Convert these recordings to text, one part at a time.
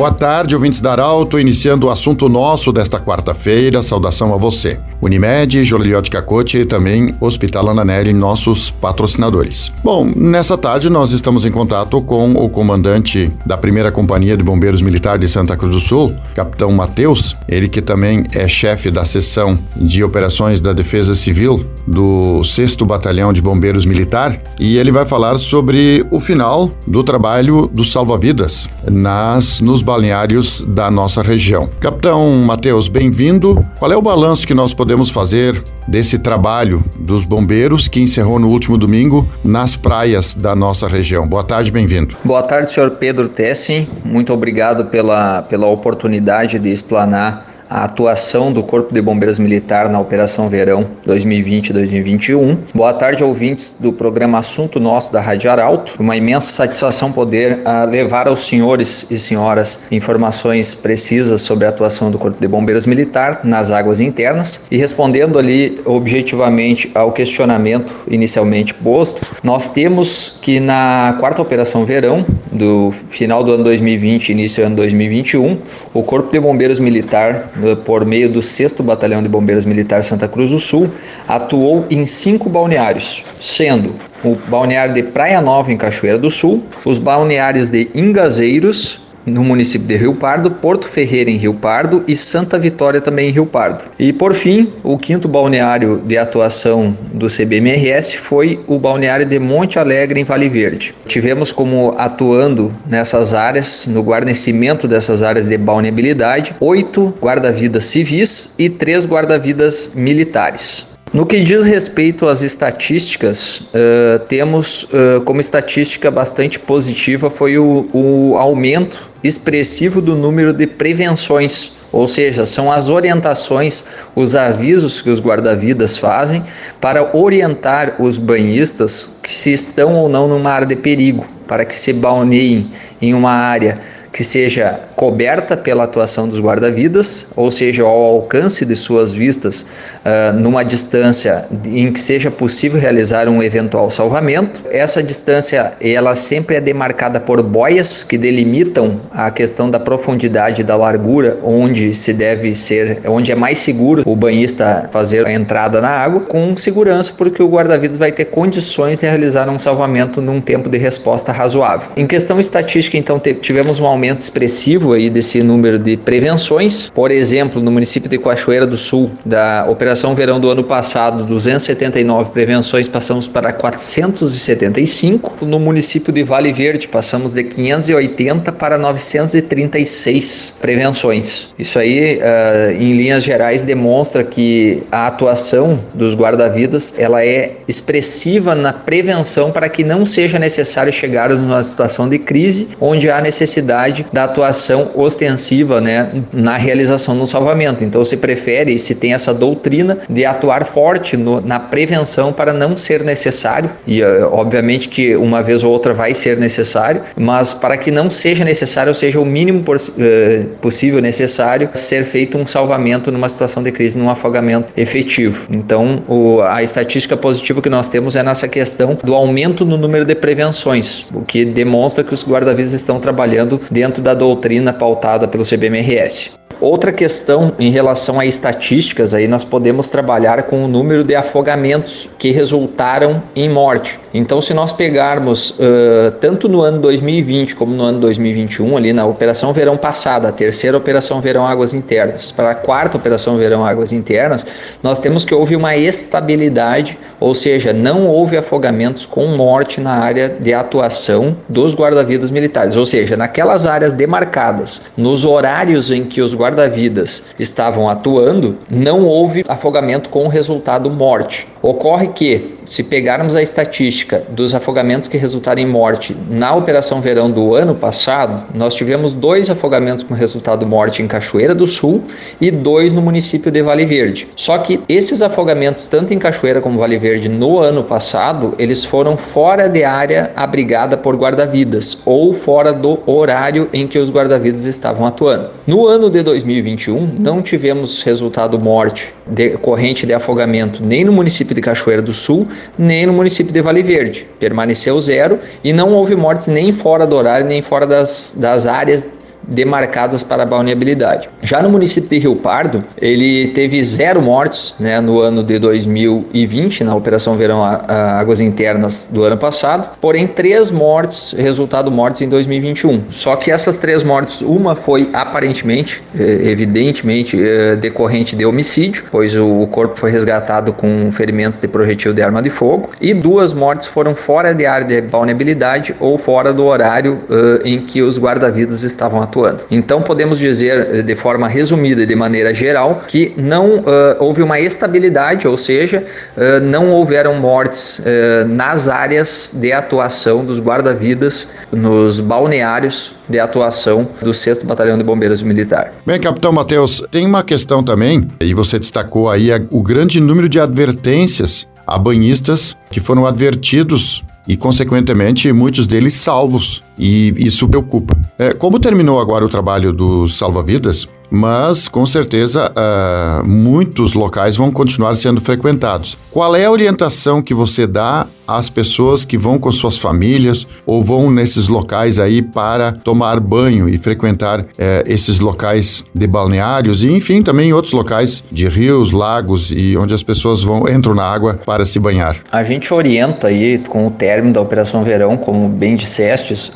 Boa tarde, ouvintes da Arauto, iniciando o assunto nosso desta quarta-feira. Saudação a você. Unimed, Joliliote Cacote e também Hospital Ananelli, nossos patrocinadores. Bom, nessa tarde nós estamos em contato com o comandante da primeira Companhia de Bombeiros Militar de Santa Cruz do Sul, capitão Matheus, ele que também é chefe da seção de operações da Defesa Civil do 6 Batalhão de Bombeiros Militar, e ele vai falar sobre o final do trabalho do salva-vidas nas nos balneários da nossa região. Capitão Matheus, bem-vindo. Qual é o balanço que nós podemos fazer desse trabalho dos bombeiros que encerrou no último domingo nas praias da nossa região? Boa tarde, bem-vindo. Boa tarde, senhor Pedro Tessin. Muito obrigado pela, pela oportunidade de explanar a atuação do Corpo de Bombeiros Militar na Operação Verão 2020-2021. Boa tarde, ouvintes do programa Assunto Nosso da Rádio Arauto. Uma imensa satisfação poder uh, levar aos senhores e senhoras informações precisas sobre a atuação do Corpo de Bombeiros Militar nas águas internas e respondendo ali objetivamente ao questionamento inicialmente posto, nós temos que na quarta Operação Verão do final do ano 2020 início do ano 2021, o Corpo de Bombeiros Militar por meio do 6 Batalhão de Bombeiros Militar Santa Cruz do Sul, atuou em cinco balneários, sendo o balneário de Praia Nova, em Cachoeira do Sul, os balneários de Ingazeiros, no município de Rio Pardo, Porto Ferreira em Rio Pardo e Santa Vitória também em Rio Pardo. E por fim, o quinto balneário de atuação do CBMRS foi o balneário de Monte Alegre em Vale Verde. Tivemos como atuando nessas áreas, no guarnecimento dessas áreas de balneabilidade, oito guarda-vidas civis e três guarda-vidas militares. No que diz respeito às estatísticas, uh, temos uh, como estatística bastante positiva foi o, o aumento expressivo do número de prevenções, ou seja, são as orientações, os avisos que os guarda-vidas fazem para orientar os banhistas que se estão ou não numa área de perigo, para que se balneiem em uma área que seja coberta pela atuação dos guarda-vidas, ou seja, ao alcance de suas vistas, uh, numa distância em que seja possível realizar um eventual salvamento. Essa distância ela sempre é demarcada por boias que delimitam a questão da profundidade e da largura onde se deve ser, onde é mais seguro o banhista fazer a entrada na água, com segurança, porque o guarda-vidas vai ter condições de realizar um salvamento num tempo de resposta razoável. Em questão estatística, então, tivemos um aumento expressivo aí desse número de prevenções. Por exemplo, no município de Cachoeira do Sul, da Operação Verão do ano passado, 279 prevenções, passamos para 475. No município de Vale Verde, passamos de 580 para 936 prevenções. Isso aí, uh, em linhas gerais, demonstra que a atuação dos guarda-vidas ela é expressiva na prevenção para que não seja necessário chegarmos numa situação de crise onde há necessidade necessidade da atuação ostensiva né, na realização do salvamento. Então se prefere, se tem essa doutrina de atuar forte no, na prevenção para não ser necessário, e uh, obviamente que uma vez ou outra vai ser necessário, mas para que não seja necessário, ou seja, o mínimo por, uh, possível necessário, ser feito um salvamento numa situação de crise, num afogamento efetivo. Então o, a estatística positiva que nós temos é nessa questão do aumento no número de prevenções, o que demonstra que os guarda-vidas estão trabalhando de dentro da doutrina pautada pelo CBMRS. Outra questão em relação a estatísticas, aí nós podemos trabalhar com o número de afogamentos que resultaram em morte. Então, se nós pegarmos uh, tanto no ano 2020 como no ano 2021, ali na Operação Verão passada, a terceira Operação Verão Águas Internas, para a quarta Operação Verão Águas Internas, nós temos que houve uma estabilidade, ou seja, não houve afogamentos com morte na área de atuação dos guarda-vidas militares, ou seja, naquelas áreas demarcadas, nos horários em que os guarda guarda-vidas estavam atuando, não houve afogamento com resultado morte. Ocorre que, se pegarmos a estatística dos afogamentos que resultaram em morte na Operação Verão do ano passado, nós tivemos dois afogamentos com resultado morte em Cachoeira do Sul e dois no município de Vale Verde. Só que esses afogamentos, tanto em Cachoeira como Vale Verde, no ano passado, eles foram fora de área abrigada por guarda-vidas ou fora do horário em que os guarda-vidas estavam atuando. No ano de 2021, não tivemos resultado morte decorrente de afogamento nem no município de Cachoeira do Sul, nem no município de Vale Verde. Permaneceu zero e não houve mortes nem fora do horário, nem fora das, das áreas demarcadas para balneabilidade. Já no município de Rio Pardo, ele teve zero mortes né, no ano de 2020, na Operação Verão Águas Internas do ano passado, porém três mortes, resultado mortes em 2021. Só que essas três mortes, uma foi aparentemente, eh, evidentemente, eh, decorrente de homicídio, pois o corpo foi resgatado com ferimentos de projetil de arma de fogo, e duas mortes foram fora de área de vulnerabilidade ou fora do horário uh, em que os guarda-vidas estavam atuando. Então podemos dizer de forma resumida e de maneira geral que não uh, houve uma estabilidade, ou seja, uh, não houveram mortes nas áreas de atuação dos guarda-vidas nos balneários de atuação do 6 Batalhão de Bombeiros Militar. Bem, capitão Matheus, tem uma questão também, e você destacou aí o grande número de advertências a banhistas que foram advertidos e, consequentemente, muitos deles salvos. E isso preocupa. É, como terminou agora o trabalho dos salva-vidas, mas com certeza uh, muitos locais vão continuar sendo frequentados. Qual é a orientação que você dá às pessoas que vão com suas famílias ou vão nesses locais aí para tomar banho e frequentar uh, esses locais de balneários e enfim também outros locais de rios, lagos e onde as pessoas vão entram na água para se banhar? A gente orienta aí com o término da Operação Verão, como bem dissestes, uh,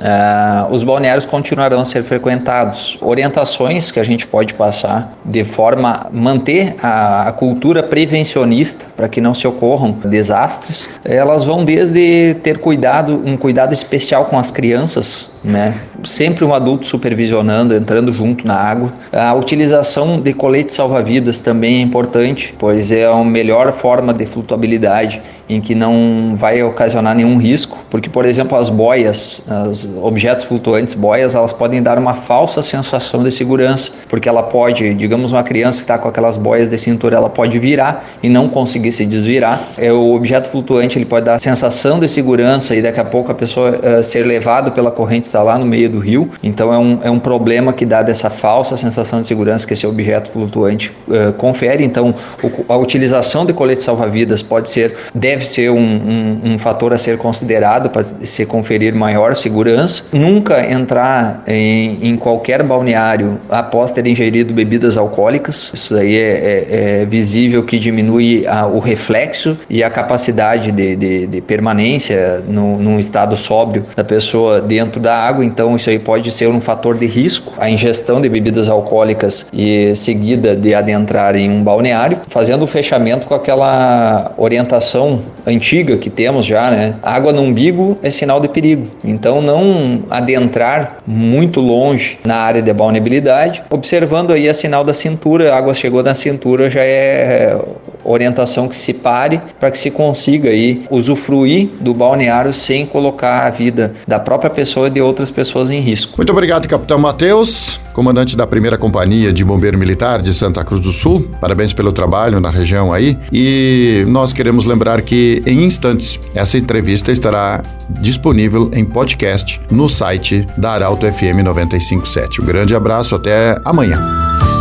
os balneários continuarão a ser frequentados. Orientações que a gente pode pode passar de forma a manter a, a cultura prevencionista para que não se ocorram desastres. Elas vão desde ter cuidado, um cuidado especial com as crianças, né? Sempre um adulto supervisionando, entrando junto na água. A utilização de colete salva-vidas também é importante, pois é a melhor forma de flutuabilidade em que não vai ocasionar nenhum risco, porque por exemplo as boias, os objetos flutuantes, boias, elas podem dar uma falsa sensação de segurança, porque ela pode, digamos uma criança que está com aquelas boias de cintura, ela pode virar e não conseguir se desvirar. É o objeto flutuante ele pode dar sensação de segurança e daqui a pouco a pessoa uh, ser levado pela corrente está lá no meio do rio. Então é um, é um problema que dá dessa falsa sensação de segurança que esse objeto flutuante uh, confere. Então o, a utilização de colete salva-vidas pode ser deve ser um, um, um fator a ser considerado para se conferir maior segurança. Nunca entrar em, em qualquer balneário após ter ingerido bebidas alcoólicas. Isso aí é, é, é visível que diminui a, o reflexo e a capacidade de, de, de permanência no, num estado sóbrio da pessoa dentro da água. Então isso aí pode ser um fator de risco. A ingestão de bebidas alcoólicas e seguida de adentrar em um balneário, fazendo o fechamento com aquela orientação antiga que temos já, né? Água no umbigo é sinal de perigo. Então não adentrar muito longe na área de balneabilidade. Observando aí a sinal da cintura, a água chegou na cintura já é orientação que se pare para que se consiga aí usufruir do balneário sem colocar a vida da própria pessoa e de outras pessoas em risco. Muito obrigado, capitão Matheus, comandante da primeira companhia de bombeiro militar de Santa Cruz do Sul. Parabéns pelo trabalho na região aí. E nós queremos lembrar que em instantes essa entrevista estará disponível em podcast no site da Arauto FM 957. Um grande abraço, até amanhã.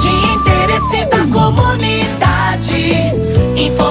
De interesse da comunidade,